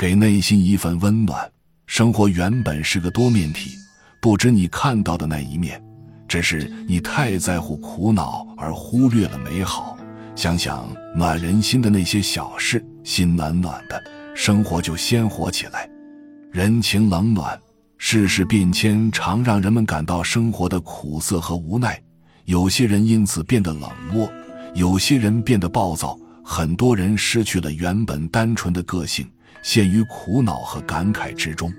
给内心一份温暖。生活原本是个多面体，不止你看到的那一面，只是你太在乎苦恼而忽略了美好。想想暖人心的那些小事，心暖暖的，生活就鲜活起来。人情冷暖，世事变迁，常让人们感到生活的苦涩和无奈。有些人因此变得冷漠，有些人变得暴躁，很多人失去了原本单纯的个性，陷于苦恼和感慨之中。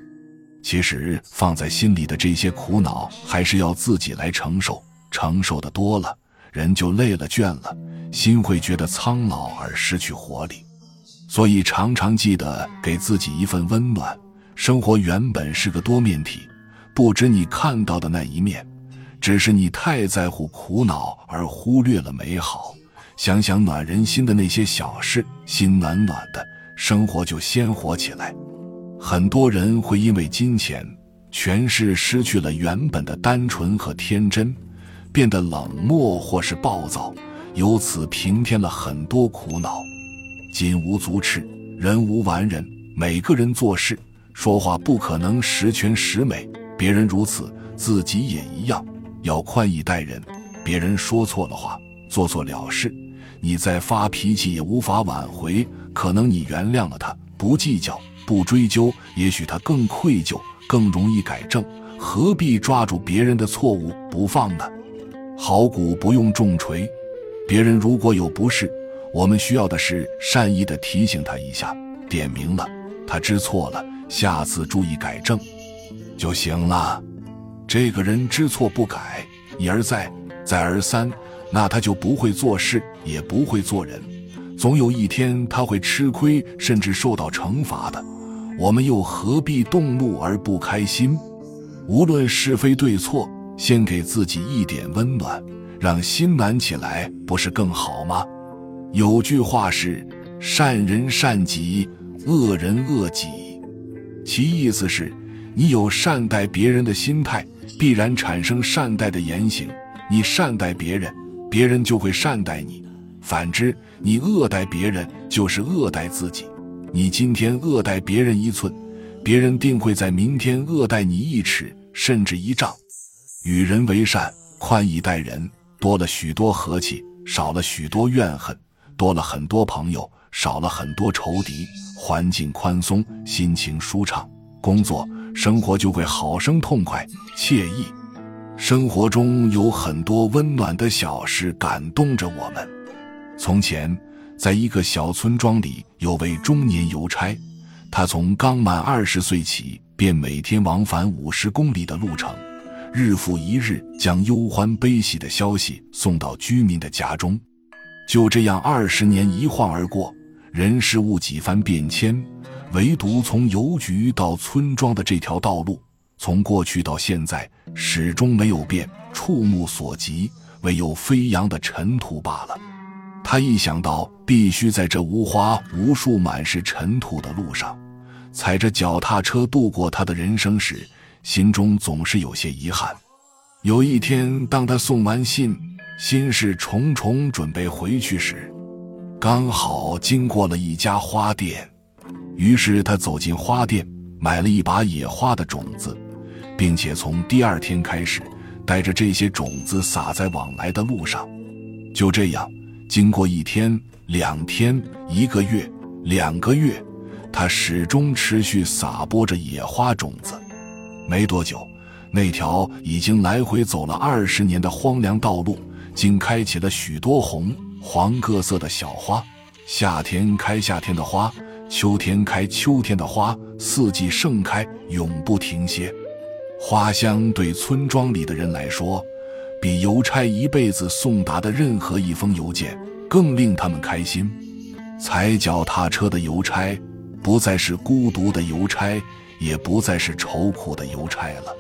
其实放在心里的这些苦恼，还是要自己来承受。承受的多了，人就累了、倦了，心会觉得苍老而失去活力。所以常常记得给自己一份温暖。生活原本是个多面体，不止你看到的那一面。只是你太在乎苦恼而忽略了美好。想想暖人心的那些小事，心暖暖的，生活就鲜活起来。很多人会因为金钱、权势失去了原本的单纯和天真，变得冷漠或是暴躁，由此平添了很多苦恼。金无足赤，人无完人。每个人做事说话不可能十全十美，别人如此，自己也一样。要宽以待人，别人说错了话，做错了事，你再发脾气也无法挽回。可能你原谅了他，不计较，不追究，也许他更愧疚，更容易改正。何必抓住别人的错误不放呢？好鼓不用重锤，别人如果有不是，我们需要的是善意的提醒他一下，点明了他知错了，下次注意改正就行了。这个人知错不改，一而再，再而三，那他就不会做事，也不会做人。总有一天他会吃亏，甚至受到惩罚的。我们又何必动怒而不开心？无论是非对错，先给自己一点温暖，让心暖起来，不是更好吗？有句话是“善人善己，恶人恶己”，其意思是，你有善待别人的心态。必然产生善待的言行，你善待别人，别人就会善待你；反之，你恶待别人，就是恶待自己。你今天恶待别人一寸，别人定会在明天恶待你一尺，甚至一丈。与人为善，宽以待人，多了许多和气，少了许多怨恨；多了很多朋友，少了很多仇敌。环境宽松，心情舒畅，工作。生活就会好生痛快惬意。生活中有很多温暖的小事感动着我们。从前，在一个小村庄里，有位中年邮差，他从刚满二十岁起，便每天往返五十公里的路程，日复一日，将忧欢悲喜的消息送到居民的家中。就这样，二十年一晃而过，人事物几番变迁。唯独从邮局到村庄的这条道路，从过去到现在始终没有变，触目所及，唯有飞扬的尘土罢了。他一想到必须在这无花无树、满是尘土的路上，踩着脚踏车度过他的人生时，心中总是有些遗憾。有一天，当他送完信，心事重重，准备回去时，刚好经过了一家花店。于是他走进花店，买了一把野花的种子，并且从第二天开始，带着这些种子撒在往来的路上。就这样，经过一天、两天、一个月、两个月，他始终持续撒播着野花种子。没多久，那条已经来回走了二十年的荒凉道路，竟开起了许多红、黄各色的小花。夏天开夏天的花。秋天开秋天的花，四季盛开，永不停歇。花香对村庄里的人来说，比邮差一辈子送达的任何一封邮件更令他们开心。踩脚踏车的邮差，不再是孤独的邮差，也不再是愁苦的邮差了。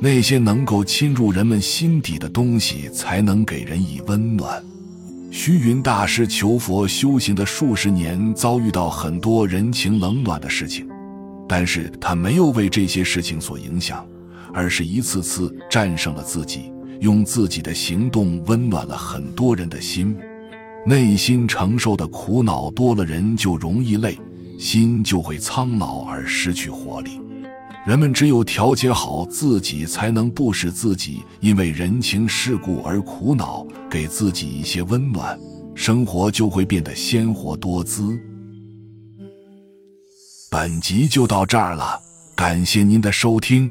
那些能够侵入人们心底的东西，才能给人以温暖。虚云大师求佛修行的数十年，遭遇到很多人情冷暖的事情，但是他没有为这些事情所影响，而是一次次战胜了自己，用自己的行动温暖了很多人的心。内心承受的苦恼多了，人就容易累；心就会苍老而失去活力。人们只有调节好自己，才能不使自己因为人情世故而苦恼，给自己一些温暖，生活就会变得鲜活多姿。本集就到这儿了，感谢您的收听，